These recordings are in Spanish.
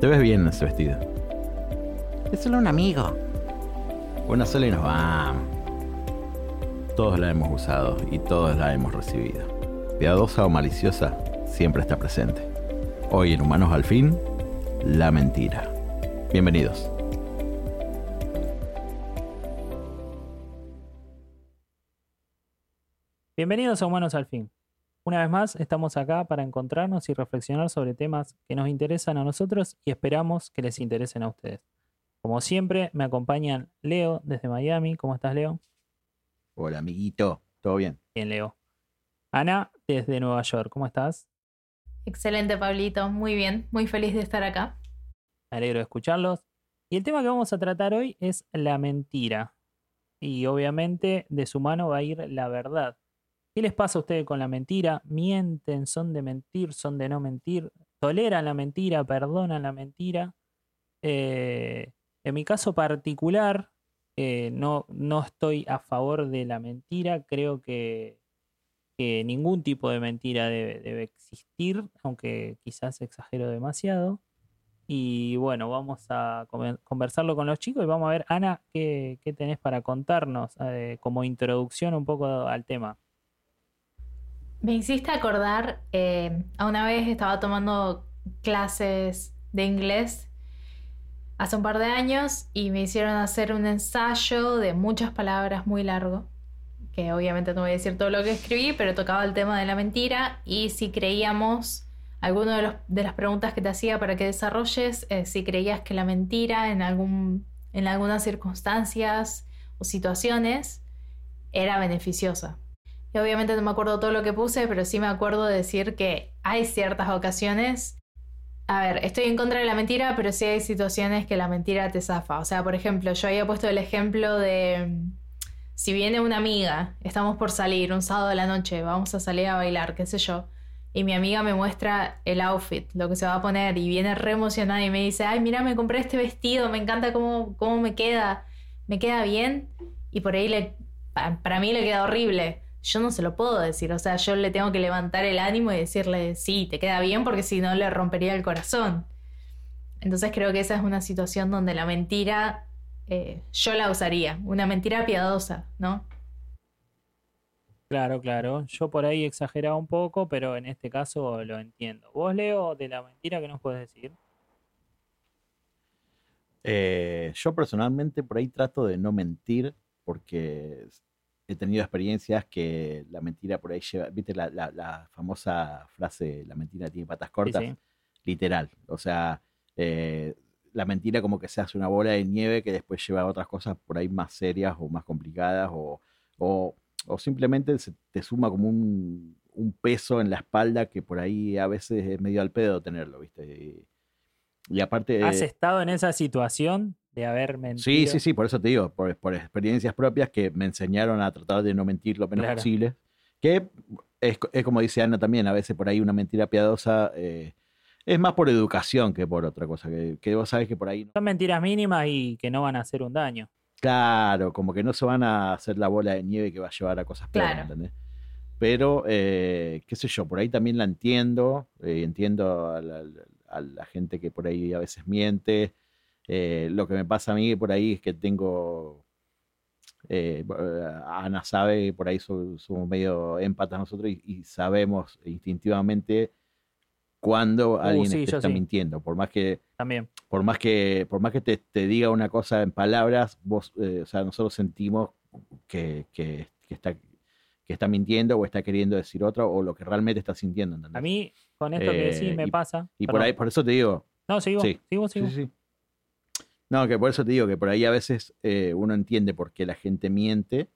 Te ves bien en ese vestido. Es solo un amigo. Una sola y nos vamos. Todos la hemos usado y todos la hemos recibido. Piadosa o maliciosa, siempre está presente. Hoy en Humanos al Fin, la mentira. Bienvenidos. Bienvenidos a Humanos al Fin. Una vez más, estamos acá para encontrarnos y reflexionar sobre temas que nos interesan a nosotros y esperamos que les interesen a ustedes. Como siempre, me acompañan Leo desde Miami. ¿Cómo estás, Leo? Hola, amiguito. ¿Todo bien? Bien, Leo. Ana desde Nueva York. ¿Cómo estás? Excelente, Pablito. Muy bien. Muy feliz de estar acá. Me alegro de escucharlos. Y el tema que vamos a tratar hoy es la mentira. Y obviamente de su mano va a ir la verdad. ¿Qué les pasa a ustedes con la mentira? ¿Mienten? ¿Son de mentir? ¿Son de no mentir? ¿Toleran la mentira? ¿Perdonan la mentira? Eh, en mi caso particular, eh, no, no estoy a favor de la mentira. Creo que, ningún tipo de mentira debe, existir, aunque quizás exagero demasiado. Y bueno, vamos a conversarlo con los chicos y vamos a ver, Ana, qué, qué tenés para contarnos eh, como introducción un poco al tema. Me hiciste acordar, eh, a una vez estaba tomando clases de inglés hace un par de años y me hicieron hacer un ensayo de muchas palabras muy largo, que obviamente no voy a decir todo lo que escribí, pero tocaba el tema de la mentira y si creíamos, alguna de, los- de las preguntas que te hacía para que desarrolles, eh, si creías que la mentira en, algún, en algunas circunstancias o situaciones era beneficiosa. Y obviamente no me acuerdo todo lo que puse, pero sí me acuerdo de decir que hay ciertas ocasiones. A ver, estoy en contra de la mentira, pero sí hay situaciones que la mentira te zafa. O sea, por ejemplo, yo había puesto el ejemplo de si viene una amiga, estamos por salir un sábado de la noche, vamos a salir a bailar, qué sé yo. Y mi amiga me muestra el outfit, lo que se va a poner, y viene re emocionada y me dice, ay, mira, me compré este vestido, me encanta cómo, cómo me queda, me queda bien. Y por ahí para mí le queda horrible yo no se lo puedo decir, o sea, yo le tengo que levantar el ánimo y decirle, sí, te queda bien, porque si no le rompería el corazón. Entonces creo que esa es una situación donde la mentira, eh, yo la usaría, una mentira piadosa, ¿no? Claro, claro. Yo por ahí exageraba un poco, pero en este caso lo entiendo. Vos, Leo, de la mentira, ¿qué nos puedes decir? Eh, yo personalmente por ahí trato de no mentir porque he tenido experiencias que la mentira por ahí lleva, viste la, la- la famosa frase, la mentira tiene patas cortas, sí. literal. O sea, eh, la mentira como que se hace una bola de nieve que después lleva a otras cosas por ahí más serias o más complicadas o, o- o simplemente se te suma como un, un peso en la espalda que por ahí a veces es medio al pedo tenerlo, ¿viste? Y, y aparte... ¿Has estado en esa situación de haber mentido? Sí, sí, sí, por eso te digo, por, por experiencias propias que me enseñaron a tratar de no mentir lo menos Claro. posible. Que es, co- es como dice Ana también, a veces por ahí una mentira piadosa eh, es más por educación que por otra cosa. Que, que vos sabes que por ahí, no- Son mentiras mínimas y que no van a hacer un daño. claro, como que no se van a hacer la bola de nieve que va a llevar a cosas peores, Claro. ¿entendés? Pero, eh, qué sé yo, por ahí también la entiendo, eh, entiendo a la, a la gente que por ahí a veces miente. Eh, lo que me pasa a mí por ahí es que tengo eh, Ana sabe por ahí so- somos medio empatas nosotros y, y sabemos instintivamente cuando alguien Uh, sí, te yo está sí. mintiendo. Por más que, También. por más que, por más que te, te diga una cosa en palabras, vos, eh, o sea, nosotros sentimos que, que- que está, que está mintiendo o está queriendo decir otra o lo que realmente está sintiendo. ¿entendés? A mí, con esto que decís, Eh, me y- pasa. y por ahí, por eso te digo, No, sigo, sí. sigo, sigo. Sí, sí. No, que por eso te digo que por ahí a veces eh, uno entiende por qué la gente miente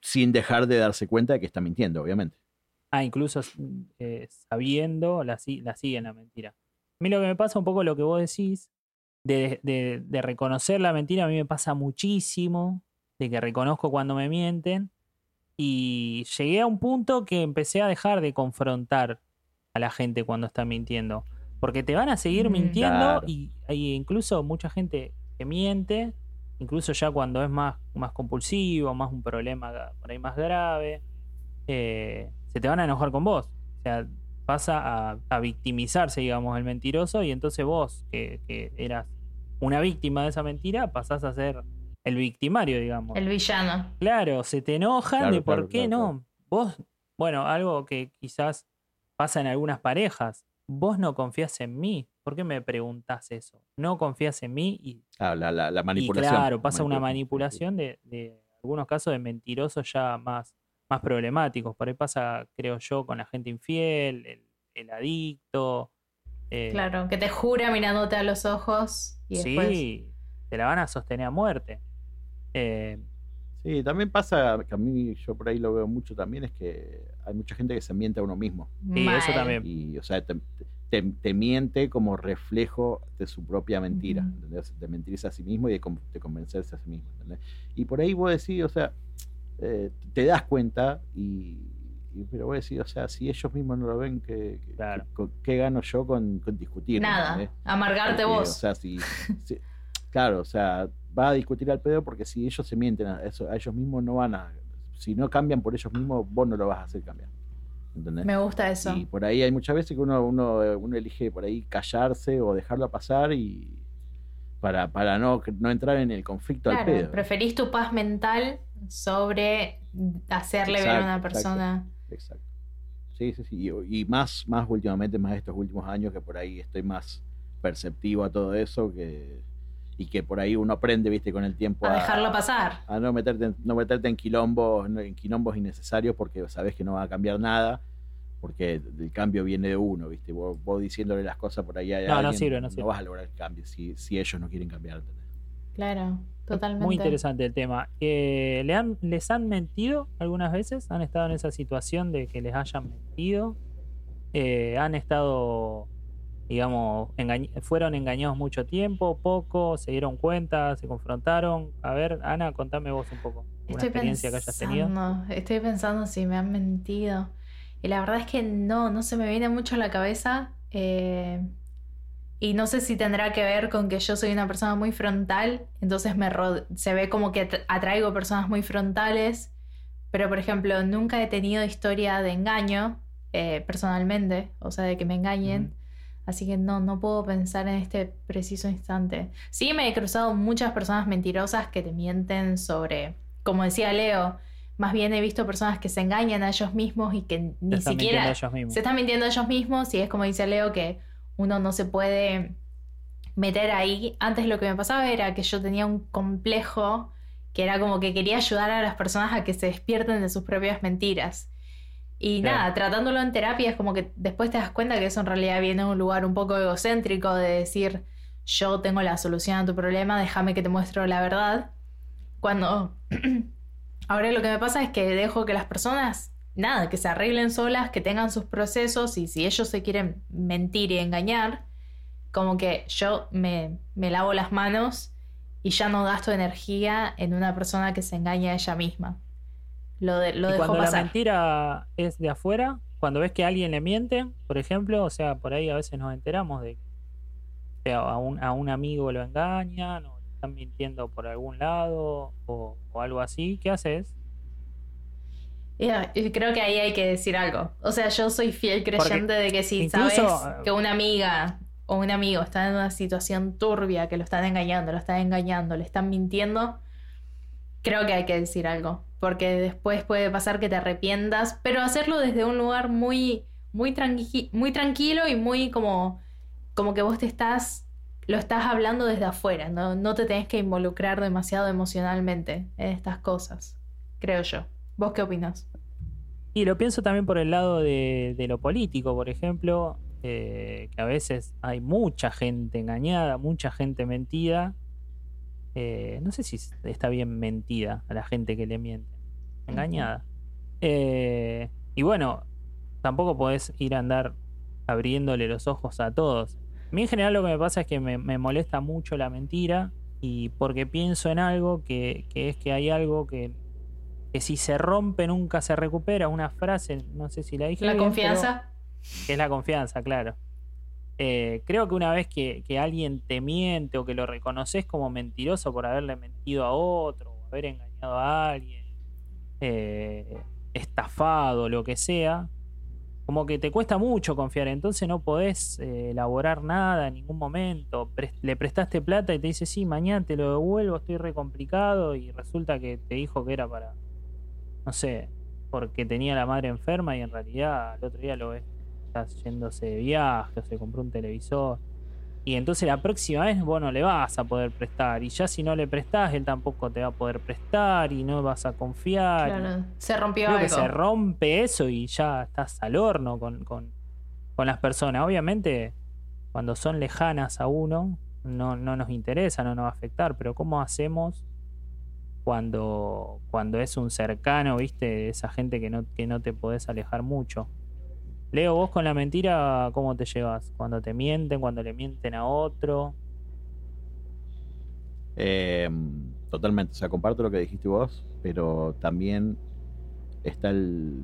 sin dejar de darse cuenta de que está mintiendo, obviamente. Ah, incluso eh, sabiendo, la, la siguen la mentira. A mí lo que me pasa un poco lo que vos decís, de, de- de reconocer la mentira, a mí me pasa muchísimo, de que reconozco cuando me mienten, y llegué a un punto que empecé a dejar de confrontar a la gente cuando está mintiendo. Porque te van a seguir Mm. mintiendo Claro. y hay incluso mucha gente que miente, incluso ya cuando es más, más compulsivo, más un problema por ahí más grave, eh, se te van a enojar con vos. O sea, pasa a, a victimizarse, digamos, el mentiroso, y entonces vos, que, que eras una víctima de esa mentira, pasás a ser el victimario, digamos. El villano. Claro, se te enojan Claro, de por claro, qué claro, no. Vos, bueno, algo que quizás pasa en algunas parejas. Vos no confías en mí. ¿Por qué me preguntás eso? No confías en mí y, Ah, la, la- la y manipulación. claro, pasa una Manipulación. de, de algunos casos de mentirosos ya más, más problemáticos. Por ahí pasa, creo yo, con la gente infiel, el, el adicto. eh, Claro, que te jura mirándote a los ojos y después. sí, te la van a sostener a muerte. Eh, Sí, también pasa, que a mí yo por ahí lo veo mucho también, es que hay mucha gente que se miente a uno mismo. Sí, eso también. Y, o sea, te, te- te miente como reflejo de su propia mentira. ¿entendés? De mentirse a sí mismo y de, con- de convencerse a sí mismo, ¿entendés? Y por ahí vos decís, o sea, eh, te das cuenta y, y- pero vos decís, o sea, si ellos mismos no lo ven, ¿qué, qué- Claro. qué- qué gano yo con, con discutir? Nada. Amargarte Porque, vos. O sea, si, si- claro, o sea, va a discutir al pedo porque si ellos se mienten a, eso, a ellos mismos, no van a. Si no cambian por ellos mismos, vos no lo vas a hacer cambiar. ¿Entendés? Me gusta eso. Y por ahí hay muchas veces que uno, uno, uno elige por ahí callarse o dejarlo pasar y para, para no, no entrar en el conflicto al pedo. preferís tu paz mental sobre hacerle ver a una exacto. persona. Exacto. Sí, sí, sí. Y, y más, más últimamente, más estos últimos años, que por ahí estoy más perceptivo a todo eso que, y que por ahí uno aprende, viste, con el tiempo A dejarlo pasar. a no meterte, en- no meterte en quilombos, no- en quilombos innecesarios porque sabes que no va a cambiar nada, porque el cambio viene de uno, viste. Vos, vos diciéndole las cosas por ahí a No, no sirve, no sirve. vas a lograr el cambio si, si ellos no quieren cambiar. Claro, totalmente. Muy interesante el tema. Eh, ¿le han, ¿Les han mentido algunas veces? ¿Han estado en esa situación de que les hayan mentido? Eh, ¿Han estado, digamos, engañ- fueron engañados mucho tiempo, poco, se dieron cuenta, se confrontaron? A ver, Ana, contame vos un poco. Una Estoy experiencia que hayas tenido. pensando, estoy pensando si me han mentido. Y la verdad es que no, no se me viene mucho a la cabeza. eh, y no sé si tendrá que ver con que yo soy una persona muy frontal, entonces me se ve como que at- atraigo personas muy frontales. Pero, por ejemplo, nunca he tenido historia de engaño eh, personalmente, o sea, de que me engañen. Así que no, no puedo pensar en este preciso instante. Sí me he cruzado muchas personas mentirosas que te mienten sobre, como decía Leo, más bien he visto personas que se engañan a ellos mismos y que ni siquiera se están mintiendo a ellos mismos y es como dice Leo que uno no se puede meter ahí. Antes lo que me pasaba era que yo tenía un complejo que era como que quería ayudar a las personas a que se despierten de sus propias mentiras. Y Claro. nada, tratándolo en terapia es como que después te das cuenta que eso en realidad viene de un lugar un poco egocéntrico de decir yo tengo la solución a tu problema, déjame que te muestro la verdad. Cuando ahora lo que me pasa es que dejo que las personas, nada, que se arreglen solas, que tengan sus procesos y si ellos se quieren mentir y engañar, como que yo me, me lavo las manos y ya no gasto energía en una persona que se engaña a ella misma. Lo, de, lo y dejo cuando la mentira es de afuera, cuando ves que a alguien le miente, por ejemplo, o sea, por ahí a veces nos enteramos de que a un, a un amigo lo engañan o le están mintiendo por algún lado o, o algo así. ¿Qué haces? Creo que ahí hay que decir algo. O sea, yo soy fiel creyente de que si incluso, sabes que una amiga o un amigo está en una situación turbia, que lo están engañando, lo están engañando, le están mintiendo, creo que hay que decir algo. Porque después puede pasar que te arrepientas, pero hacerlo desde un lugar muy, muy, tranqui- muy tranquilo y muy como, como que vos te estás, lo estás hablando desde afuera, ¿no? no te tenés que involucrar demasiado emocionalmente en estas cosas, creo yo. ¿Vos qué opinas? Y lo pienso también por el lado de, lo político, por ejemplo, eh, que a veces hay mucha gente engañada, mucha gente mentida. Eh, no sé si está bien mentida a la gente que le miente. Engañada. Eh, y bueno, tampoco podés ir a andar abriéndole los ojos a todos. A mí en general lo que me pasa es que me, me molesta mucho la mentira y porque pienso en algo que, que es que hay algo que, que si se rompe nunca se recupera. Una frase, no sé si la dije. La bien, confianza. que es la confianza, claro. Eh, creo que una vez que, que alguien te miente o que lo reconoces como mentiroso por haberle mentido a otro, o haber engañado a alguien, eh, estafado, lo que sea, como que te cuesta mucho confiar, entonces no podés eh, elaborar nada en ningún momento. Le prestaste plata y te dice, sí, mañana te lo devuelvo, estoy re complicado, y resulta que te dijo que era para, no sé, porque tenía la madre enferma y en realidad el otro día lo ves, está yéndose de viaje, o se compró un televisor. Y entonces la próxima vez vos no le vas a poder prestar. Y ya si no le prestás, él tampoco te va a poder prestar y no vas a confiar. Claro, se rompió Creo que algo. se rompe eso y ya estás al horno con, con, con las personas. Obviamente, cuando son lejanas a uno, no, no nos interesa, no nos va a afectar, pero ¿cómo hacemos cuando, cuando es un cercano, viste? Esa gente que no, que no te podés alejar mucho. Leo, vos con la mentira, ¿cómo te llevas? Cuando te mienten, cuando le mienten a otro. Eh, totalmente, o sea, comparto lo que dijiste vos, pero también está el,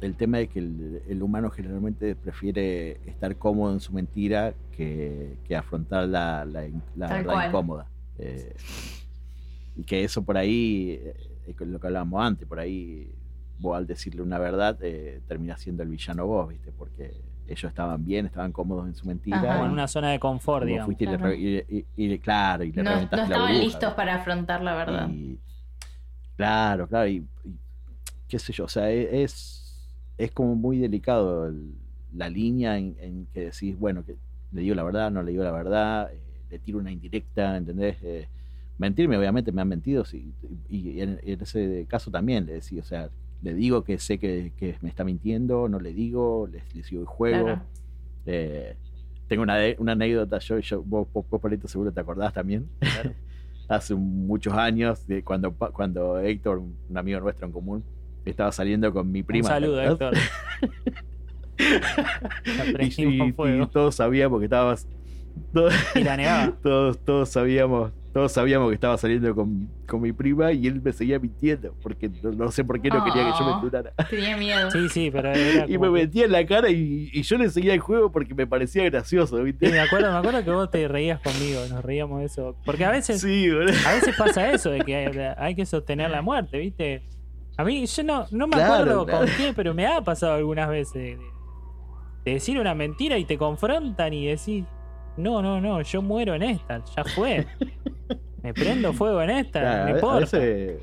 el tema de que el, el humano generalmente prefiere estar cómodo en su mentira que, que afrontar la, la, verdad cual. incómoda. Eh, y que eso por ahí, eh, es lo que hablábamos antes, por ahí vos al decirle una verdad eh, terminás siendo el villano vos, ¿viste? Porque ellos estaban bien, estaban cómodos en su mentira. Ajá. Como en una zona de confort, digamos. fuiste y le y, y- y- claro, y le No, no la estaban burbuja, listos para afrontar la verdad. Y, claro, claro, y, y qué sé yo, o sea, e- es, es como muy delicado el- la línea en, en que decís, bueno, que le digo la verdad, no le digo la verdad, eh, le tiro una indirecta, ¿entendés? Eh, mentirme, obviamente me han mentido, sí, y, y en, en ese caso también le decía, o sea, le digo que sé que, que me está mintiendo, no le digo, le, le sigo el juego. Claro. Eh, tengo una, una anécdota, yo, yo vos, vos, vos, Pablito, seguro te acordás también. Claro. Hace muchos años, de cuando, cuando Héctor, un amigo nuestro en común, estaba saliendo con mi prima. Un saludo. Héctor. Y todos sabíamos que estabas. Todos, todos, todos sabíamos. Todos sabíamos que estaba saliendo con, con mi prima y él me seguía mintiendo, porque no, no sé por qué no quería que yo me Oh. enturara. Tenía miedo. Sí, sí, pero era Y me metía en la cara y, y yo le seguía el juego porque me parecía gracioso, Sí, ¿viste? me acuerdo, me acuerdo que vos te reías conmigo, nos reíamos de eso. Porque a veces, Sí, a veces pasa eso, de que hay, hay que sostener la muerte, ¿viste? A mí, yo no, no me acuerdo claro. con qué, pero me ha pasado algunas veces de- de decir una mentira y te confrontan y decís, no, no, no, yo muero en esta, ya fue. Me prendo fuego en esta, Claro, no a, a importa. veces,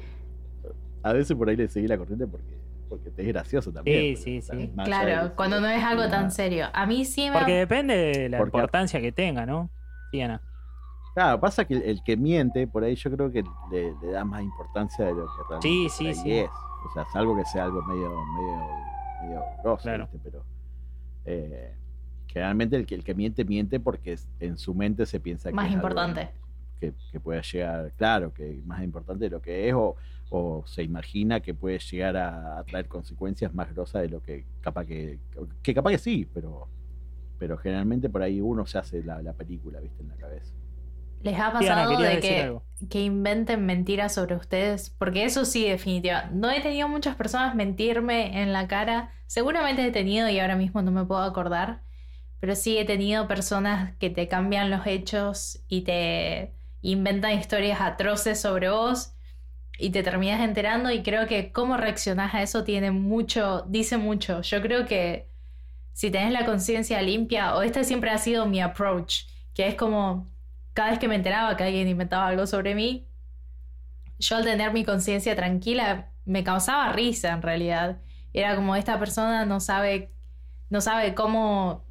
a veces por ahí le seguí la corriente porque, porque te es gracioso también. Sí, sí, sí. Claro, cuando no es algo tan serio. A mí sí me... Porque depende de la Porque- importancia que tenga, ¿no? Sí, Ana. Claro, pasa que el, el que miente, por ahí yo creo que le, le da más importancia de lo que realmente Sí, sí, sí. es. O sea, salvo que sea algo medio, medio, medio grosso, Claro. ¿viste? Pero eh, generalmente el que, el que miente, miente porque es- en su mente se piensa que Más es algo importante. que, que pueda llegar, claro, que más importante de lo que es, o, o se imagina que puede llegar a, a traer consecuencias más grosas de lo que capaz que, que capaz que sí, pero, pero generalmente por ahí uno se hace la, la película, viste, en la cabeza. ¿Les ha pasado de que, que inventen mentiras sobre ustedes? Porque eso sí, definitiva. No he tenido muchas personas mentirme en la cara. Seguramente he tenido y ahora mismo no me puedo acordar. Pero sí he tenido personas que te cambian los hechos y te inventan historias atroces sobre vos y te terminas enterando y creo que cómo reaccionás a eso tiene mucho, dice mucho. Yo creo que si tenés la conciencia limpia, o este siempre ha sido mi approach, que es como cada vez que me enteraba que alguien inventaba algo sobre mí, yo al tener mi conciencia tranquila me causaba risa en realidad. Era como esta persona no sabe, no sabe cómo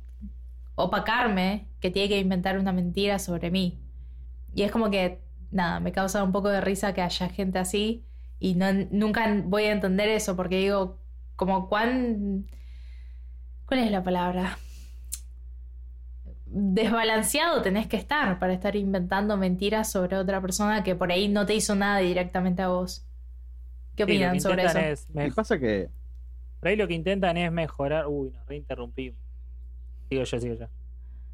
opacarme, que tiene que inventar una mentira sobre mí. Y es como que, nada, me causa un poco de risa que haya gente así y no, nunca voy a entender eso porque digo, como cuán... ¿Cuál es la palabra? Desbalanceado tenés que estar para estar inventando mentiras sobre otra persona que por ahí no te hizo nada directamente a vos. ¿Qué Sí, lo opinan que sobre eso? es pasa que, Por ahí lo que intentan es mejorar. Uy, nos reinterrumpimos. Sigo yo, sigo yo.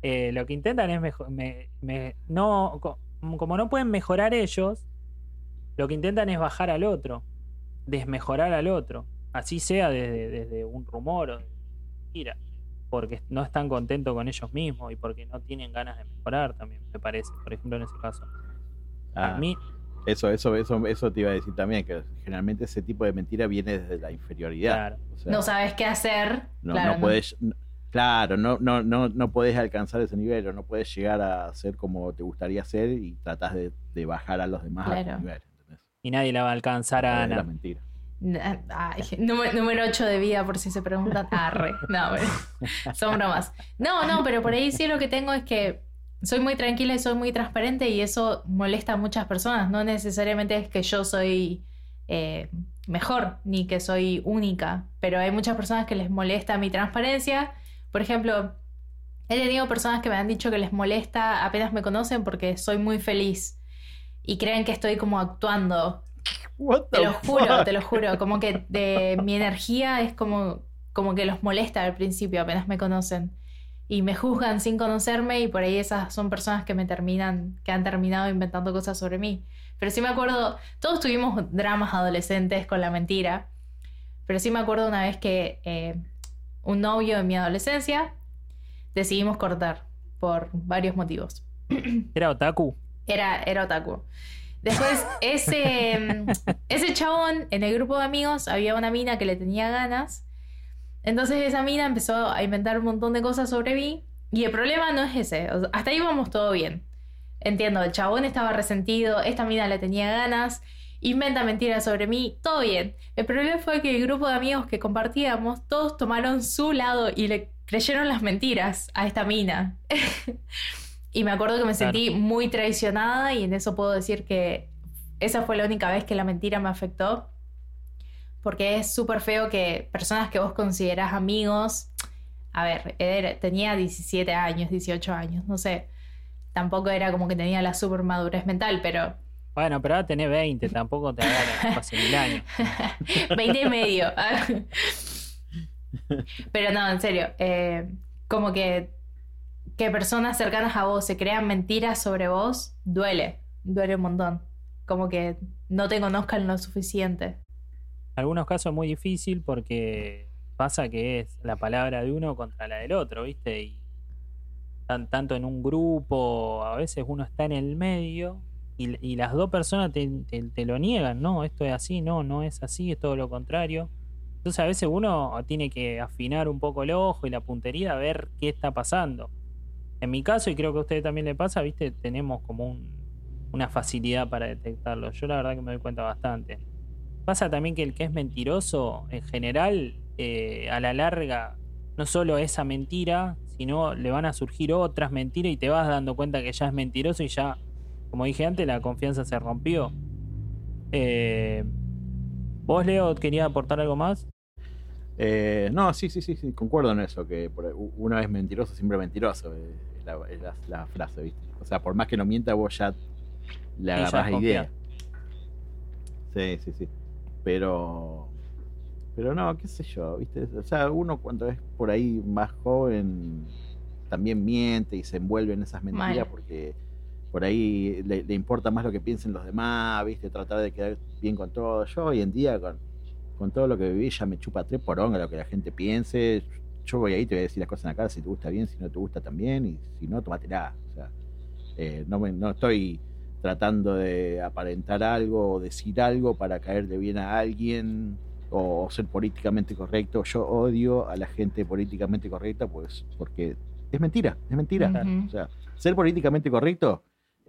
Eh, lo que intentan es mejor. no, co- como no pueden mejorar ellos, lo que intentan es bajar al otro, desmejorar al otro. Así sea desde, desde un rumor o de mentira. Porque no están contentos con ellos mismos y porque no tienen ganas de mejorar también, me parece. Por ejemplo, en ese caso. ah, A mí, Eso, eso, eso, eso te iba a decir también, que generalmente ese tipo de mentira viene desde la inferioridad. Claro. O sea, No sabes qué hacer. no, claro, no puedes, no- claro, no, no, no, no puedes alcanzar ese nivel, o no puedes llegar a ser como te gustaría ser y tratás de, de bajar a los demás a tu nivel. ¿entendés? Y nadie la va a alcanzar a Es la Ana. mentira. Ay, número, número 8 de vida, por si se preguntan. Arre. No, bueno, son bromas. No, no, pero por ahí sí lo que tengo es que soy muy tranquila y soy muy transparente y eso molesta a muchas personas. No necesariamente es que yo soy eh, mejor ni que soy única, pero hay muchas personas que les molesta mi transparencia. Por ejemplo, he tenido personas que me han dicho que les molesta apenas me conocen porque soy muy feliz y creen que estoy como actuando What te the lo juro, fuck? te lo juro. Como que de, mi energía es como, como que los molesta al principio, apenas me conocen. Y me juzgan sin conocerme y por ahí esas son personas que me terminan, que han terminado inventando cosas sobre mí. Pero sí me acuerdo, todos tuvimos dramas adolescentes con la mentira. Pero sí me acuerdo una vez que eh, un novio en mi adolescencia decidimos cortar por varios motivos. Era otaku. Era, era otaku. Después, ese, ese chabón, en el grupo de amigos, había una mina que le tenía ganas. Entonces esa mina empezó a inventar un montón de cosas sobre mí. Y el problema no es ese. o sea, hasta ahí vamos todo bien. Entiendo, el chabón estaba resentido, esta mina le tenía ganas, inventa mentiras sobre mí, todo bien. El problema fue que el grupo de amigos que compartíamos, todos tomaron su lado y le creyeron las mentiras a esta mina. y me acuerdo que me Claro. sentí muy traicionada y en eso puedo decir que esa fue la única vez que la mentira me afectó. Porque es súper feo que personas que vos considerás amigos, a ver, era- tenía 17 años, 18 años, no sé, tampoco era como que tenía la super madurez mental, pero Bueno, pero ahora tenés 20, tampoco te hagas hace mil años. 20 y medio. Pero no, en serio. eh, como que, que personas cercanas a vos se crean mentiras sobre vos, duele. Duele un montón. Como que no te conozcan lo suficiente. En algunos casos es muy difícil porque pasa que es la palabra de uno contra la del otro, ¿viste? Y tan- tanto en un grupo, a veces uno está en el medio y, y las dos personas te, lo niegan, no, esto es así, no, no es así, es todo lo contrario. Entonces a veces uno tiene que afinar un poco el ojo y la puntería a ver qué está pasando. En mi caso, y creo que a usted también le pasa, ¿viste? Tenemos como un- una facilidad para detectarlo. Yo la verdad que me doy cuenta bastante. Pasa también que el que es mentiroso, en general, eh, a la larga, no solo esa mentira, sino le van a surgir otras mentiras y te vas dando cuenta que ya es mentiroso y ya, como dije antes, la confianza se rompió. Eh, ¿Vos, Leo, querías aportar algo más? Eh, no, sí, sí, sí, sí, concuerdo en eso, que por- una vez mentiroso, siempre mentiroso, eh, es la, es la- la frase, ¿viste? O sea, por más que no mienta, vos ya le ya agarrás confía. idea. Sí, sí, sí. Pero, pero no, qué sé yo, ¿viste? O sea, uno cuando es por ahí más joven también miente y se envuelve en esas mentiras Mal. porque por ahí le, le importa más lo que piensen los demás, ¿viste? Tratar de quedar bien con todo. Yo hoy en día con, con todo lo que viví ya me chupa tres poronga lo que la gente piense. Yo voy ahí, te voy a decir las cosas en la cara, si te gusta bien, si no te gusta también, y si no, tomatela. O sea, eh, no, me- no estoy tratando de aparentar algo o decir algo para caerle bien a alguien o ser políticamente correcto. Yo odio a la gente políticamente correcta pues porque es mentira, es mentira. O sea, ser políticamente correcto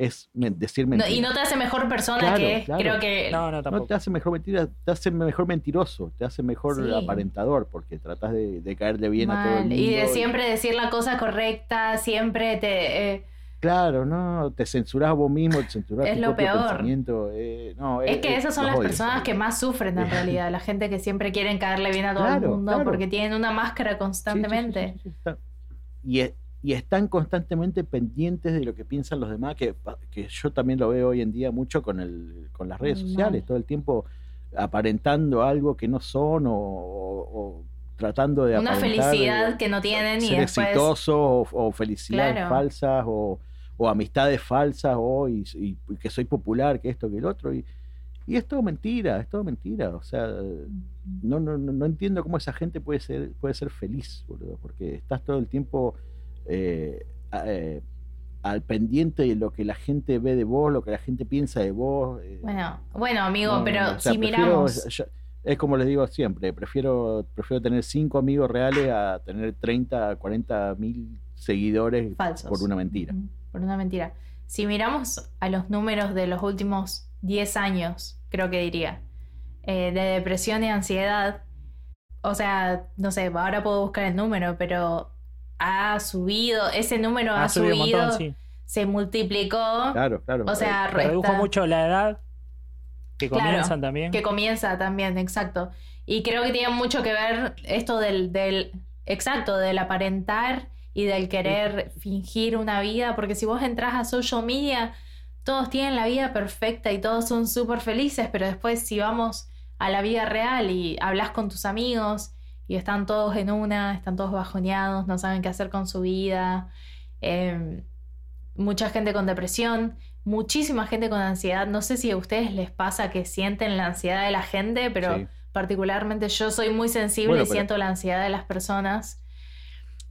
es decir No, mentira. y no te hace mejor persona Claro, que claro. creo que No, no, No tampoco. te hace mejor mentira, te hace mejor mentiroso, te hace mejor Sí. aparentador, porque tratas de, de caerle bien a todo el mundo. Y de siempre decir la cosa correcta, siempre te... eh, Claro, no, te censurás vos mismo, te censurás Es tu lo propio peor. pensamiento. eh, no, Es eh, que esas son las personas que más sufren en realidad, la gente que siempre quieren caerle bien a todo el mundo claro. porque tienen una máscara Sí, sí, sí, constantemente. sí, sí, está- Y, es- y están constantemente pendientes de lo que piensan los demás, que, que yo también lo veo hoy en día mucho con, el, con las redes Muy sociales, mal. todo el tiempo aparentando algo que no son o, o- o tratando de Una felicidad eh, que no tienen y ser después... exitoso o, o felicidades Claro. falsas o, o amistades falsas o y, y- y que soy popular, que esto, que el otro. Y, y es todo mentira, es todo mentira. O sea, no, no, no, no entiendo cómo esa gente puede ser, puede ser feliz, boludo, porque estás todo el tiempo eh, eh, al pendiente de lo que la gente ve de vos, lo que la gente piensa de vos. eh, Bueno, bueno, amigo, no, pero no, o sea, si prefiero- miramos. yo- es como les digo siempre, prefiero, prefiero tener cinco amigos reales a tener 30, 40 mil seguidores falsos. por una mentira. Por una mentira. Si miramos a los números de los últimos 10 años, creo que diría, eh, de depresión y ansiedad, o sea, no sé, ahora puedo buscar el número, pero ha subido, ese número ha, Ha subido subido, un montón, sí. se multiplicó, Claro, claro. o sea, Se redujo resta- mucho la edad que Claro, comienzan también. que comienza también, exacto. Y creo que tiene mucho que ver esto del, del exacto, del aparentar y del querer fingir una vida, porque si vos entras a social media, todos tienen la vida perfecta y todos son súper felices, pero después si vamos a la vida real y hablas con tus amigos y están todos en una, están todos bajoneados, no saben qué hacer con su vida, eh, mucha gente con depresión, muchísima gente con ansiedad. No sé si a ustedes les pasa que sienten la ansiedad de la gente, pero Sí. particularmente yo soy muy sensible Bueno, y pero- siento la ansiedad de las personas.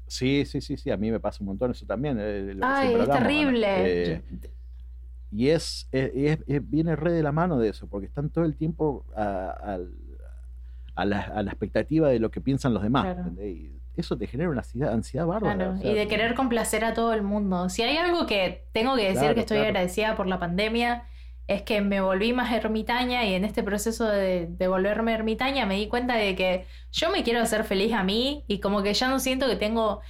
Sí, sí, sí, sí, a mí me pasa un montón eso también. eh, Ay, es terrible. Eh, y es, es- es- es- viene re de la mano de eso, porque están todo el tiempo a, al- a la, a la expectativa de lo que piensan los demás. Claro. ¿entendés? Y eso te genera una ansiedad, ansiedad bárbara. Claro, o sea, y de querer complacer a todo el mundo. Si hay algo que tengo que decir Claro, que estoy claro. agradecida por la pandemia, es que me volví más ermitaña y en este proceso de, de volverme ermitaña me di cuenta de que yo me quiero hacer feliz a mí y como que ya no siento que tengo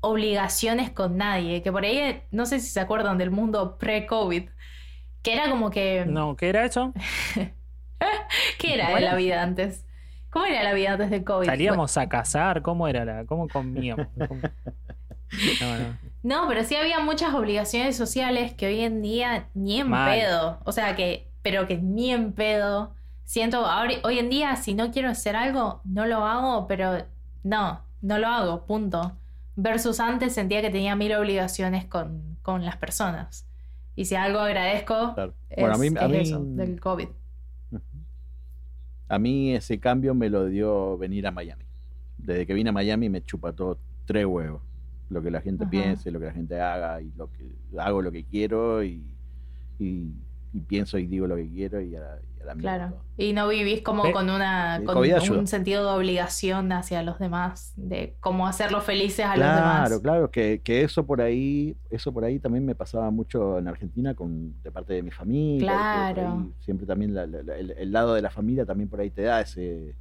obligaciones con nadie, que por ahí, no sé si se acuerdan del mundo pre-COVID, que era como que... No, ¿qué era eso? ¿Qué era ¿Cómo de era? la vida antes? ¿Cómo era la vida antes del COVID? Salíamos a cazar, ¿cómo era la? ¿Cómo comíamos? ¿Cómo? No, no. No, pero sí había muchas obligaciones sociales que hoy en día ni en Mal. pedo. O sea que, pero que ni en pedo. Siento, ahora, hoy en día, si no quiero hacer algo, no lo hago, pero no, no lo hago, punto. Versus antes sentía que tenía mil obligaciones con, con las personas. Y si algo agradezco, Claro. es, Bueno, a mí, a es mí- eso, del COVID. A mí ese cambio me lo dio venir a Miami. Desde que vine a Miami me chupa todo tres huevos. Lo que la gente Ajá. piense, lo que la gente haga y lo que hago lo que quiero y, y, y pienso y digo lo que quiero y a, la- y a la mierda Claro. Y no vivís como con una El con un ayuda. sentido de obligación hacia los demás, de cómo hacerlos felices a los demás. Claro, claro, que, que eso por ahí, eso por ahí también me pasaba mucho en Argentina con de parte de mi familia. Claro. ahí siempre también la- la- la- el, el lado de la familia también por ahí te da ese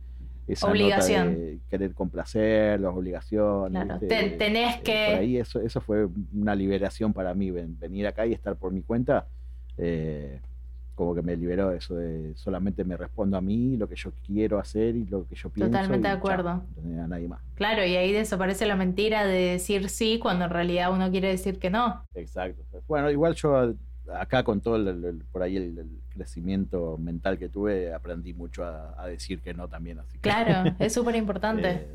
esa nota Obligación. de querer complacer, las obligaciones. Claro, te- tenés Eh, que- Por ahí eso, eso fue una liberación para mí, ven- venir acá y estar por mi cuenta. Eh, como que me liberó eso de solamente me respondo a mí, lo que yo quiero hacer y lo que yo pienso. Totalmente de acuerdo. a nadie más. Claro, y ahí desaparece la mentira de decir sí cuando en realidad uno quiere decir que no. Exacto. Bueno, igual yo acá con todo el, el- por ahí el, el crecimiento mental que tuve, aprendí mucho a, a decir que no también. Así que, Claro, es súper importante. eh,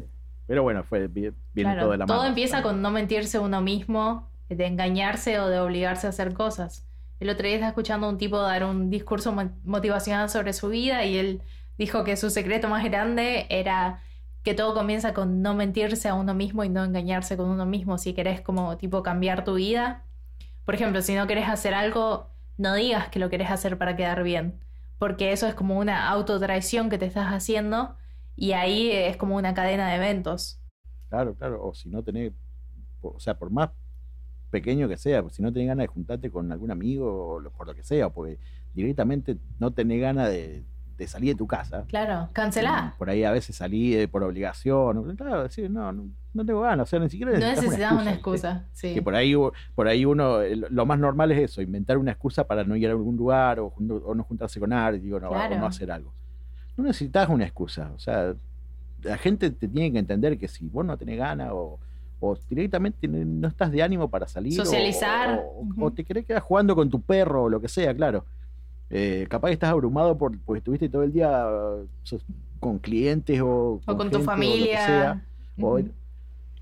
pero bueno, fue Claro, todo de la mano. empieza con no mentirse uno mismo, de engañarse o de obligarse a hacer cosas. El otro día estaba escuchando a un tipo dar un discurso mo- motivacional sobre su vida y él dijo que su secreto más grande era que todo comienza con no mentirse a uno mismo y no engañarse con uno mismo. Si querés como tipo cambiar tu vida, por ejemplo, si no querés hacer algo, no digas que lo querés hacer para quedar bien, porque eso es como una autotraición que te estás haciendo y ahí es como una cadena de eventos. Claro, claro. O si no tenés, o sea, por más pequeño que sea, pues, si no tenés ganas de juntarte con algún amigo o lo- por lo que sea, porque directamente no tenés ganas de, de salir de tu casa. Claro, cancelá. Por ahí a veces salí eh, por obligación. Claro, decir, no, no, no tengo ganas. O sea, ni siquiera No necesitas una excusa. Sí. Que por ahí, por ahí uno, eh, lo más normal es eso, inventar una excusa para no ir a algún lugar o, o no juntarse con alguien, digo, no, o no hacer algo. No necesitas una excusa, o sea, la gente te tiene que entender que si vos no tenés ganas o, o directamente no estás de ánimo para salir Socializar. o, o- Ujú. o te querés quedar jugando con tu perro o lo que sea, claro. Eh, capaz que estás abrumado por, porque estuviste todo el día sos- con clientes o, o con gente tu o que sea. familia. O-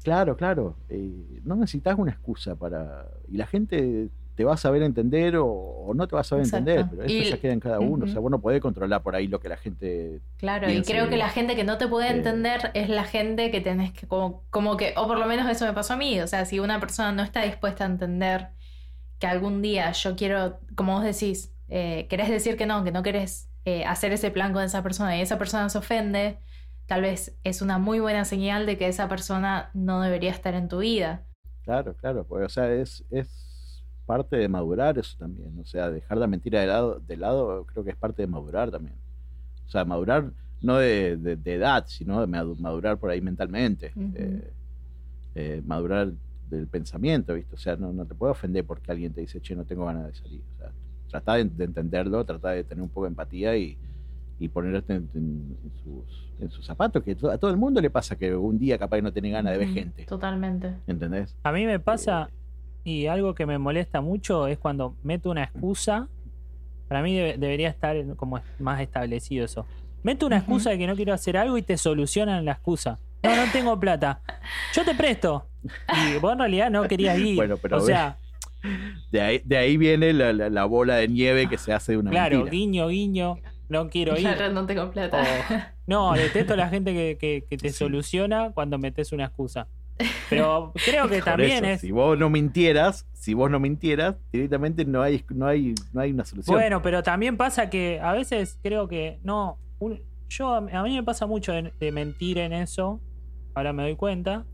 claro, claro. eh, no necesitas una excusa para. Y la gente te va a saber entender o, o no te va a saber Exacto. entender, pero eso Y- ya queda en cada uno. O sea, vos no podés controlar por ahí lo que la gente. Claro, y creo que la gente que no te puede eh, entender es la gente que tenés que, como, como que, o por lo menos eso me pasó a mí, o sea, si una persona no está dispuesta a entender que algún día yo quiero, como vos decís, eh, querés decir que no, que no querés eh, hacer ese plan con esa persona y esa persona se ofende, tal vez es una muy buena señal de que esa persona no debería estar en tu vida. Claro, claro, pues, o sea, es, es parte de madurar eso también, o sea, dejar la mentira de lado, de lado creo que es parte de madurar también. O sea, madurar no de, de- de edad, sino de madu- madurar por ahí mentalmente, eh, eh, madurar del pensamiento, ¿viste? O sea, no, no te puede ofender porque alguien te dice, che, no tengo ganas de salir. O sea, trata de, de entenderlo, trata de tener un poco de empatía y, y ponerte en, en- en sus, en sus zapatos, que a todo el mundo le pasa que un día capaz que no tiene ganas de ver gente, Totalmente. ¿entendés? A mí me pasa, Eh, y algo que me molesta mucho es cuando meto una excusa. Para mí debe- debería estar como más establecido eso. Meto una excusa de que no quiero hacer algo y te solucionan la excusa. No, no tengo plata. Yo te presto. Y vos en realidad no querías ir. Bueno, pero o sea, De ahí, de ahí viene la, la- la bola de nieve que se hace de una claro, mentira. guiño, guiño. No quiero ir. Claro, no tengo plata. O- no, detesto a la gente que, que- que te Sí. soluciona cuando metes una excusa. Pero creo que también eso, es. Si vos no mintieras, si vos no mintieras, directamente no hay, no hay, no hay una solución. Bueno, pero también pasa que a veces creo que no. un- yo a mí me pasa mucho de, de mentir en eso. Ahora me doy cuenta.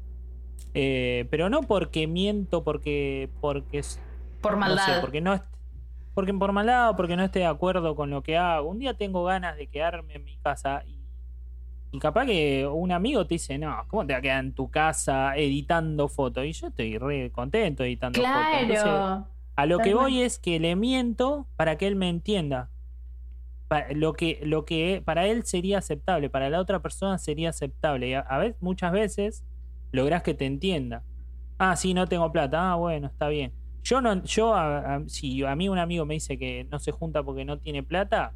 eh, pero no porque miento, porque porque es- Por no maldad. sé, porque no porque por maldad o porque no esté de acuerdo con lo que hago. Un día tengo ganas de quedarme en mi casa y, y capaz que un amigo te dice, no, ¿cómo te va a quedar en tu casa editando fotos? Y yo estoy re contento editando fotos. Entonces, Claro. a lo que voy es que le miento para que él me entienda. Lo que, lo que para él sería aceptable, para la otra persona sería aceptable. Y a, a veces, muchas veces lográs que te entienda. Ah, sí, no tengo plata. Ah, bueno, está bien. Yo no, yo a- a- si a mí un amigo me dice que no se junta porque no tiene plata,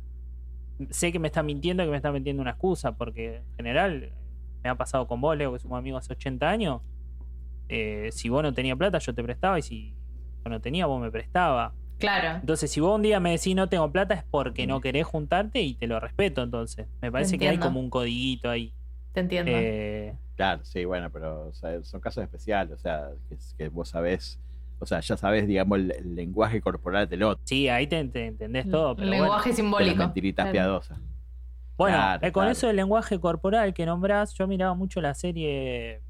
sé que me está mintiendo, que me está metiendo una excusa, porque en general me ha pasado con vos, Leo, que somos amigos hace 80 años. eh, si vos no tenías plata, yo te prestaba, y si yo no tenía, vos me prestaba. Claro. Entonces, si vos un día me decís no tengo plata, es porque no querés juntarte y te lo respeto. Entonces, me parece que hay como un codiguito ahí. Te entiendo. Eh, Claro, sí, bueno, pero o sea, son casos especiales, o sea, que, que vos sabés, o sea, ya sabés, digamos, el, el lenguaje corporal del otro, sí, ahí te, te entendés todo. Pero bueno. Lenguaje las simbólico. mentiritas Claro. piadosas. Bueno, Claro, eh, con claro. eso del lenguaje corporal que nombrás, yo miraba mucho la serie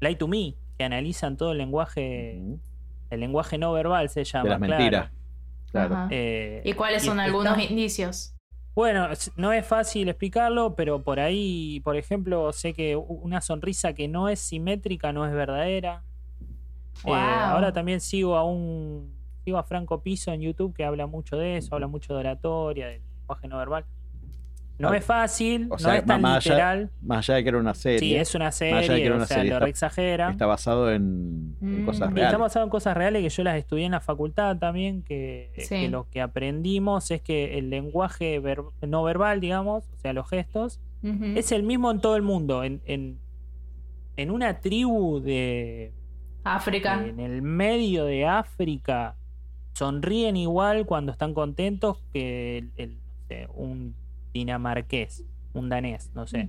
Lie to Me, que analizan todo el lenguaje, el lenguaje no verbal se llama. De las mentiras. Claro. Eh, ¿Y cuáles y son está- algunos indicios? Bueno, no es fácil explicarlo, pero por ahí, por ejemplo, sé que una sonrisa que no es simétrica no es verdadera. Eh, ahora también sigo a un sigo a Franco Piso en YouTube que habla mucho de eso, habla mucho de oratoria, del lenguaje no verbal. No es fácil, o sea, no es tan más allá- literal. Más allá de que era una serie, Sí, es una allá de que serie, era o una sea, serie, lo está- reexagera. está basado en, en Mm. cosas Y reales. está basado en cosas reales que yo las estudié en la facultad también, que, Sí. que lo que aprendimos es que el lenguaje ver- no verbal, digamos, o sea, los gestos, es el mismo en todo el mundo. En, en, en una tribu de. África. en el medio de África, sonríen igual cuando están contentos que el- el, no sé, un dinamarqués, un danés, no sé.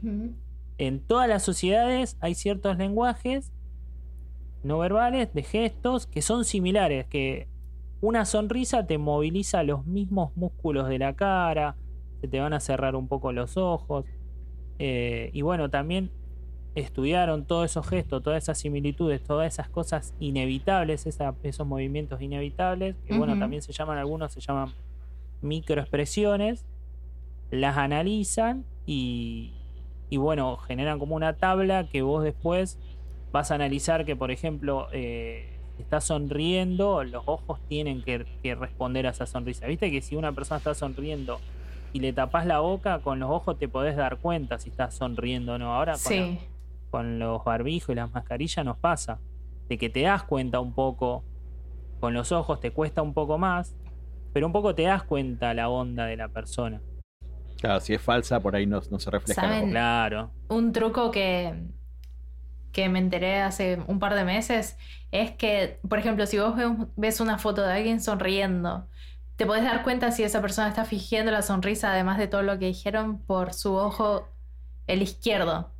En todas las sociedades hay ciertos lenguajes no verbales de gestos que son similares, que una sonrisa te moviliza los mismos músculos de la cara, se te van a cerrar un poco los ojos. eh, y bueno, también estudiaron todos esos gestos, todas esas similitudes, todas esas cosas inevitables, esa- esos movimientos inevitables, que bueno, también se llaman, algunos se llaman microexpresiones, las analizan y, y bueno, generan como una tabla que vos después vas a analizar que, por ejemplo, eh, si estás sonriendo, los ojos tienen que, que responder a esa sonrisa. Viste que si una persona está sonriendo y le tapas la boca, con los ojos te podés dar cuenta si estás sonriendo o no. Ahora con, Sí. la- con los barbijos y las mascarillas nos pasa. De que te das cuenta un poco, con los ojos te cuesta un poco más, pero un poco te das cuenta la onda de la persona. Claro, si es falsa, por ahí no, no se refleja. ¿Saben? Claro. Un truco que, que me enteré hace un par de meses es que, por ejemplo, si vos ve- ves una foto de alguien sonriendo, te podés dar cuenta si esa persona está fingiendo la sonrisa, además de todo lo que dijeron, por su ojo, el izquierdo.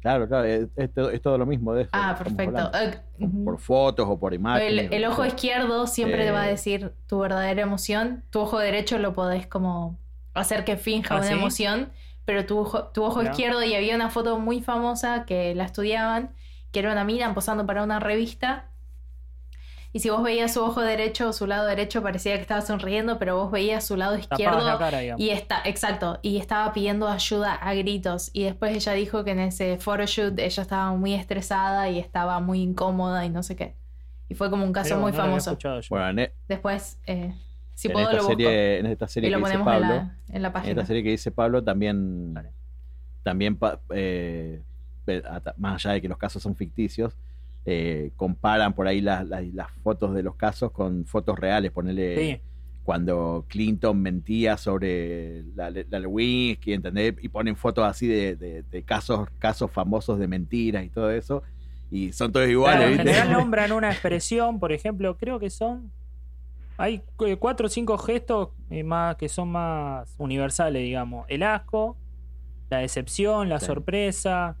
Claro, claro, es, es todo, es todo lo mismo de eso. Ah, perfecto. Por, fotos o por imágenes. el ojo izquierdo siempre te va a Eh, decir tu verdadera emoción. Tu ojo derecho lo podés como hacer que finja ¿Ah, una sí? emoción, pero tu ojo, tu ojo izquierdo, y había una foto muy famosa que la estudiaban, que era una mina posando para una revista. Y si vos veías su ojo derecho, su lado derecho parecía que estaba sonriendo, pero vos veías su lado izquierdo la cara, digamos. y está, exacto, y estaba pidiendo ayuda a gritos. Y después ella dijo que en ese photoshoot ella estaba muy estresada y estaba muy incómoda y no sé qué. Y fue como un caso muy no famoso. Bueno, en, e- Después, eh, si en puedo, esta lo busco. serie, en esta serie y lo que dice ponemos en Pablo, la, en la en página. esta serie que dice Pablo también, también eh, más allá de que los casos son ficticios, eh, comparan por ahí las, las- las fotos de los casos con fotos reales. Ponerle Sí, cuando Clinton mentía sobre la, la Lewinsky, ¿entendés? Y ponen fotos así de, de- de casos, casos famosos de mentiras y todo eso. Y son todos iguales, Claro, en general nombran una expresión, por ejemplo, creo que son. Hay cu- cuatro o cinco gestos eh, más que son más universales, digamos. El asco, la decepción, la Sí. sorpresa,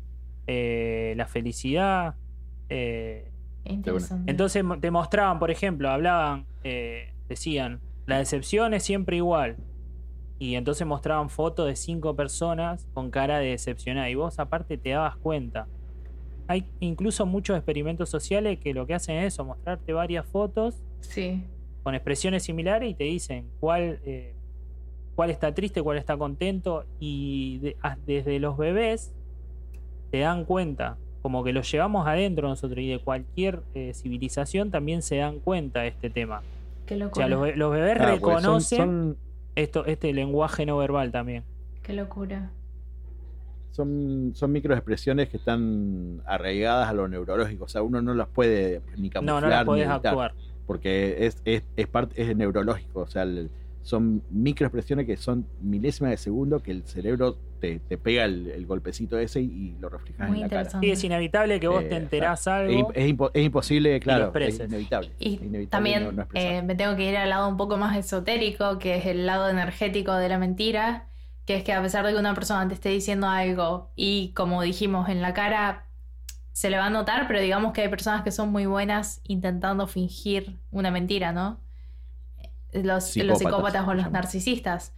eh, la felicidad. Eh, interesante. entonces te mostraban, por ejemplo, hablaban, eh, decían, la decepción es siempre igual. Y entonces mostraban fotos de cinco personas con cara de decepcionada. Y vos aparte te dabas cuenta. Hay incluso muchos experimentos sociales que lo que hacen es eso, mostrarte varias fotos Sí. con expresiones similares y te dicen cuál, eh, cuál está triste, cuál está contento. Y de- a- desde los bebés te dan cuenta, como que lo llevamos adentro nosotros y de cualquier eh, civilización también se dan cuenta de este tema. Qué O locura. sea, los, be- los bebés Ah, son- reconocen son- esto, este lenguaje no verbal también. Qué locura. son, son microexpresiones que están arraigadas a lo neurológico. O sea, uno no las puede ni No, camuflar no las ni podés evitar, actuar. Porque es, es, es, parte, es neurológico. O sea, el- son microexpresiones que son milésimas de segundo que el cerebro te, te pega el, el golpecito ese y, y lo reflejas Muy en la cara. interesante. Sí, es inevitable que vos Eh, te enterás Es, algo. es impo- es imposible, claro, es expreses. inevitable. Y es inevitable también no- no expresar. eh, me tengo que ir al lado un poco más esotérico, que es el lado energético de la mentira, que es que a pesar de que una persona te esté diciendo algo y como dijimos en la cara se le va a notar, pero digamos que hay personas que son muy buenas intentando fingir una mentira, ¿no? Los, los Psicópatas, o los narcisistas.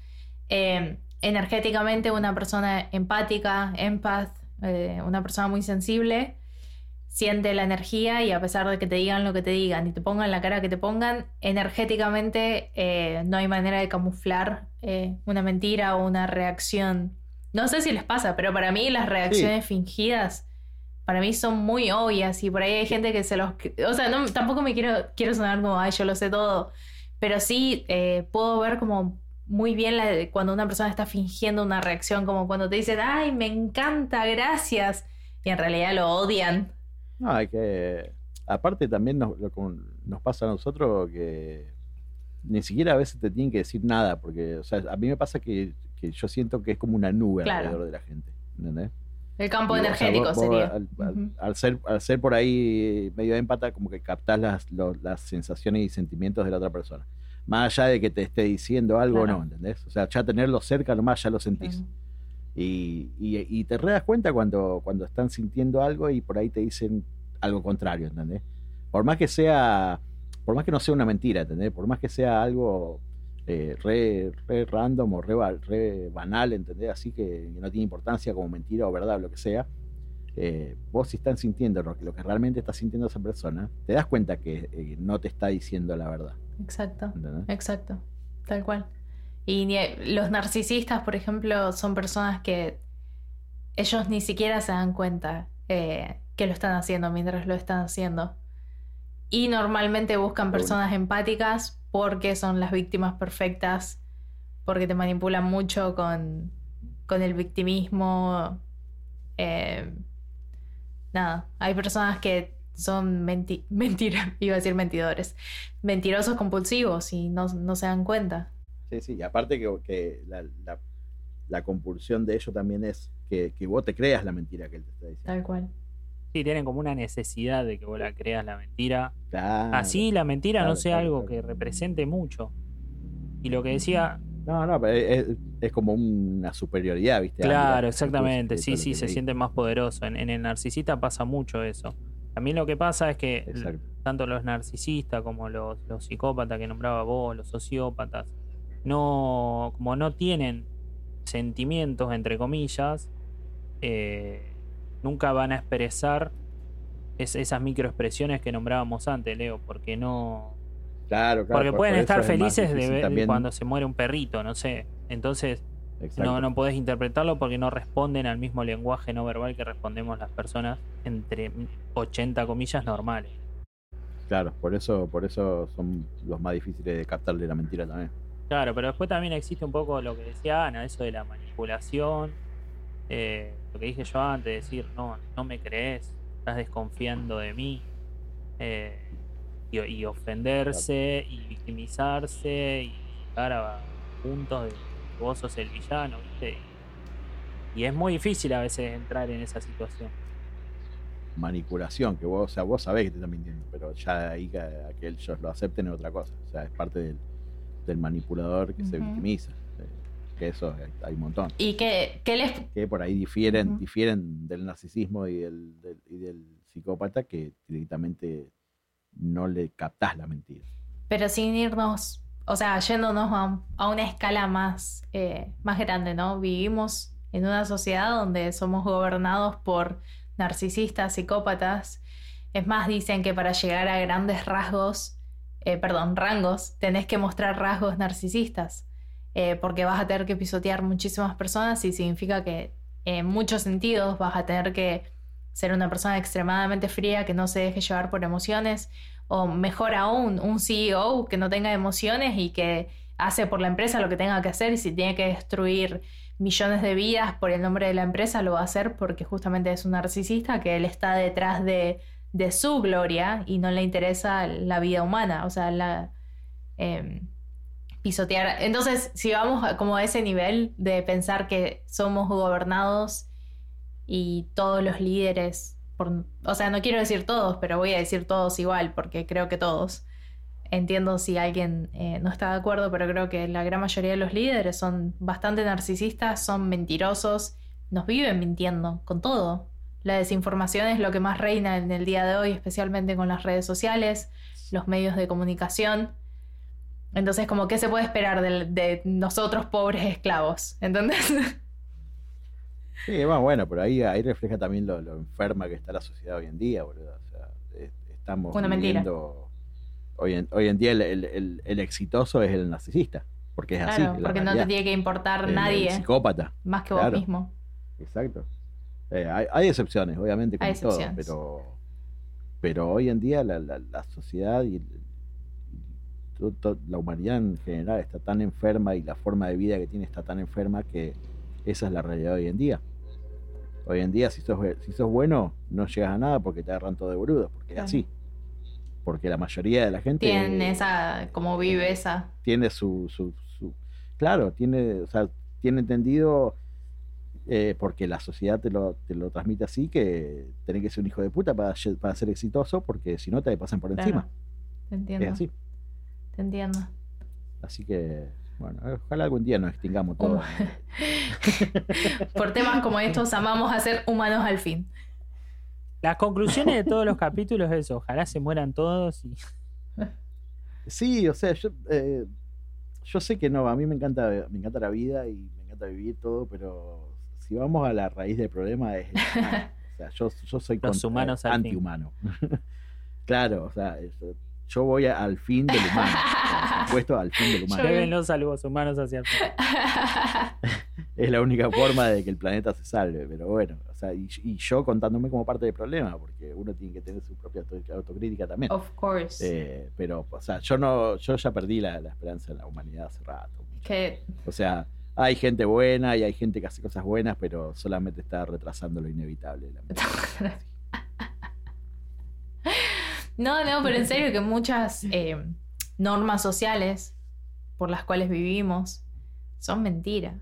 Eh, energéticamente una persona empática, empath, eh, una persona muy sensible, siente la energía y a pesar de que te digan lo que te digan y te pongan la cara que te pongan, energéticamente eh, no hay manera de camuflar eh, una mentira o una reacción. No sé si les pasa, pero para mí las reacciones fingidas, para mí son muy obvias y por ahí hay gente que se los... O sea, no, tampoco me quiero, quiero sonar como, ay, yo lo sé todo, pero sí eh, puedo ver como muy bien la cuando una persona está fingiendo una reacción, como cuando te dicen, ay, me encanta, gracias, y en realidad lo odian. No, hay que. Aparte, también nos, lo nos pasa a nosotros que ni siquiera a veces te tienen que decir nada, porque, o sea, a mí me pasa que, que yo siento que es como una nube Claro. alrededor de la gente. ¿Entendés? El campo Y, o sea, energético vos sería. Al, ser, al ser por ahí medio empata, como que captás las, lo- las sensaciones y sentimientos de la otra persona. Más allá de que te esté diciendo algo o no, ¿entendés? O sea, ya tenerlo cerca nomás ya lo sentís. Y- y te re das cuenta cuando, cuando están sintiendo algo y por ahí te dicen algo contrario, ¿entendés? Por más que sea, por más que no sea una mentira, ¿entendés? Por más que sea algo eh, re, re random o re, re banal, ¿entendés? Así que no tiene importancia como mentira o verdad o lo que sea. eh, vos si están sintiendo lo que, lo que realmente está sintiendo esa persona, te das cuenta que eh, no te está diciendo la verdad. Exacto, ¿entendés? exacto, tal cual. Y ni- los narcisistas, por ejemplo, son personas que ellos ni siquiera se dan cuenta eh, que lo están haciendo mientras lo están haciendo. Y normalmente buscan personas empáticas porque son las víctimas perfectas, porque te manipulan mucho con, con el victimismo. eh, nada, hay personas que son menti mentira, iba a decir mentidores, mentirosos compulsivos y no, no se dan cuenta. Sí, sí, y aparte que, que la, la- la compulsión de ello también es que, que vos te creas la mentira que él te está diciendo. Tal cual. Sí, tienen como una necesidad de que vos la creas la mentira. Claro. Así la mentira no sea claro, algo que represente mucho. Y lo que decía, No, no, pero es, es como una superioridad, ¿viste? Claro, exactamente. Sí, sí, se siente más poderoso. En, en el narcisista pasa mucho eso. También lo que pasa es que Exacto. tanto los narcisistas como los, los psicópatas que nombraba vos, los sociópatas, no, como no tienen sentimientos, entre comillas, eh, nunca van a expresar es- esas microexpresiones que nombrábamos antes, Leo, porque no, Claro, claro. porque por- pueden por estar es felices de ver también- cuando se muere un perrito, no sé. Entonces, Exacto. no, no podés interpretarlo porque no responden al mismo lenguaje no verbal que respondemos las personas entre 80 comillas normales. Claro, por eso, por eso son los más difíciles de captarle la mentira también. Claro, pero después también existe un poco lo que decía Ana, eso de la manipulación, eh, lo que dije yo antes, decir, no, no me crees, estás desconfiando de mí, eh, y, y ofenderse y victimizarse y llegar a puntos de que vos sos el villano, ¿viste? Y es muy difícil a veces entrar en esa situación. Manipulación, que vos, o sea, vos sabés que te están mintiendo, pero ya ahí que, a que ellos lo acepten es otra cosa. O sea, es parte del, del manipulador que se victimiza. Eh, Que eso hay, hay un montón. ¿Y qué, qué les Que por ahí difieren, Ujú. difieren del narcisismo y del, del- y del psicópata que directamente no le captás la mentira. Pero sin irnos, o sea, yéndonos a, a una escala más, eh, más grande, ¿no? Vivimos en una sociedad donde somos gobernados por narcisistas, psicópatas. Es más, dicen que para llegar a grandes rasgos, eh, perdón, rangos, tenés que mostrar rasgos narcisistas, eh, porque vas a tener que pisotear muchísimas personas y significa que en muchos sentidos vas a tener que ser una persona extremadamente fría que no se deje llevar por emociones o mejor aún, un CEO que no tenga emociones y que hace por la empresa lo que tenga que hacer y si tiene que destruir millones de vidas por el nombre de la empresa, lo va a hacer porque justamente es un narcisista que él está detrás de, de su gloria y no le interesa la vida humana, o sea, la em, pisotear. Entonces, si vamos a, como a ese nivel de pensar que somos gobernados y todos los líderes, por, o sea, no quiero decir todos, pero voy a decir todos igual, porque creo que todos. Entiendo si alguien eh, no está de acuerdo, pero creo que la gran mayoría de los líderes son bastante narcisistas, son mentirosos, nos viven mintiendo con todo. La desinformación es lo que más reina en el día de hoy, especialmente con las redes sociales, los medios de comunicación. Entonces, como, ¿qué se puede esperar de, de nosotros pobres esclavos? ¿Entendés? Sí, bueno, bueno, pero ahí, ahí refleja también lo, lo enferma que está la sociedad hoy en día, boludo. O sea, es- estamos Una viviendo- Hoy en, hoy en día el, el- el- el exitoso es el narcisista, porque es así. Claro, la porque no te tiene que importar El- el nadie psicópata, más que vos mismo. exacto. Eh, hay, hay excepciones, obviamente, como Hay todo, pero, pero hoy en día la, la- la sociedad y, la humanidad en general está tan enferma y la forma de vida que tiene está tan enferma que esa es la realidad hoy en día. Hoy en día, si sos, si sos bueno, no llegas a nada porque te agarran todo de brudo, porque Claro. es así. Porque la mayoría de la gente Tienen esa, como vive esa. tiene su, su, su- claro, tiene, o sea, tiene entendido eh, porque la sociedad te lo, te lo transmite así que tenés que ser un hijo de puta para, para ser exitoso porque si no te pasan por Claro, encima. Te Es entiendo. así. Te entiendo. Así que, bueno, ojalá algún día nos extingamos todos. Por temas como estos, amamos a ser humanos al fin. Las conclusiones de todos los capítulos es eso, ojalá se mueran todos y Sí, o sea, yo, eh, yo sé que no, a mí me encanta, me encanta la vida y me encanta vivir todo, pero si vamos a la raíz del problema es el. O sea, yo, yo soy antihumano. claro, o sea, eso- yo voy a- al fin del humano. por supuesto, al fin del humano. Yo- deben los saludos humanos hacia el fin. Es la única forma de que el planeta se salve, pero bueno, o sea, y, y yo contándome como parte del problema, porque uno tiene que tener su propia auto- autocrítica también. of course. Eh, pero, o sea, yo no, yo ya perdí la, la esperanza en la humanidad hace rato. Que O sea, hay gente buena y hay gente que hace cosas buenas, pero solamente está retrasando lo inevitable. lamentablemente. No, no, pero en serio que muchas eh, normas sociales por las cuales vivimos son mentira.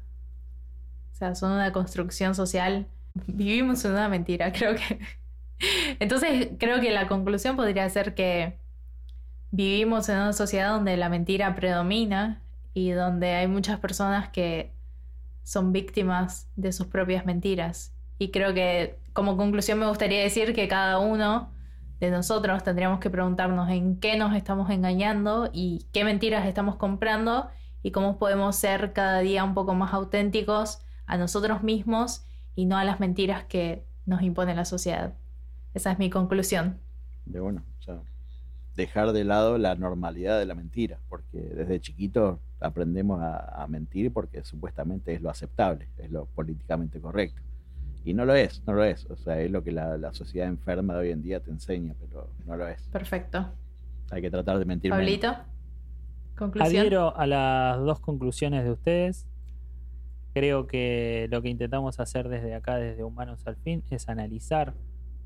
O sea, son una construcción social. Vivimos en una mentira, creo que. Entonces, creo que la conclusión podría ser que vivimos en una sociedad donde la mentira predomina y donde hay muchas personas que son víctimas de sus propias mentiras. Y creo que como conclusión me gustaría decir que cada uno de nosotros tendríamos que preguntarnos en qué nos estamos engañando y qué mentiras estamos comprando y cómo podemos ser cada día un poco más auténticos a nosotros mismos y no a las mentiras que nos impone la sociedad. Esa es mi conclusión. De bueno, dejar de lado la normalidad de la mentira, porque desde chiquito aprendemos a, mentir porque supuestamente es lo aceptable, es lo políticamente correcto. Y no lo es, no lo es. O sea, es lo que la, sociedad enferma de hoy en día te enseña, pero no lo es. Perfecto. Hay que tratar de mentir Pablito, conclusión. Adhiero a las dos conclusiones de ustedes. Creo que lo que intentamos hacer desde acá, desde Humanos al Fin, es analizar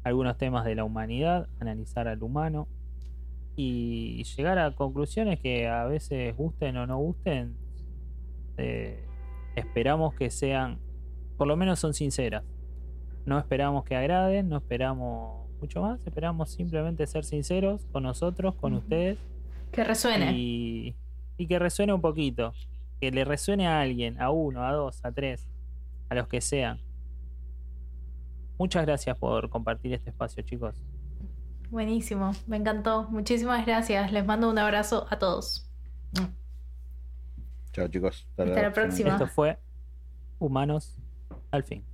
algunos temas de la humanidad, analizar al humano y llegar a conclusiones que a veces gusten o no gusten. Eh, esperamos que sean, por lo menos son sinceras. No esperamos que agraden, no esperamos mucho más, esperamos simplemente ser sinceros con nosotros, con ustedes. Que resuene. Y, y que resuene un poquito que le resuene a alguien, a uno, a dos, a tres, a los que sean. Muchas gracias por compartir este espacio, chicos. Buenísimo, me encantó. Muchísimas gracias. Les mando un abrazo a todos. Chao, chicos. Hasta, la próxima. Esto fue Humanos al fin.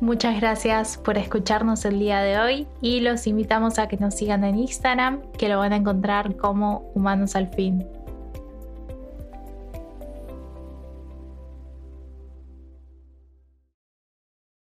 Muchas gracias por escucharnos el día de hoy y los invitamos a que nos sigan en Instagram, que lo van a encontrar como Humanos al Fin.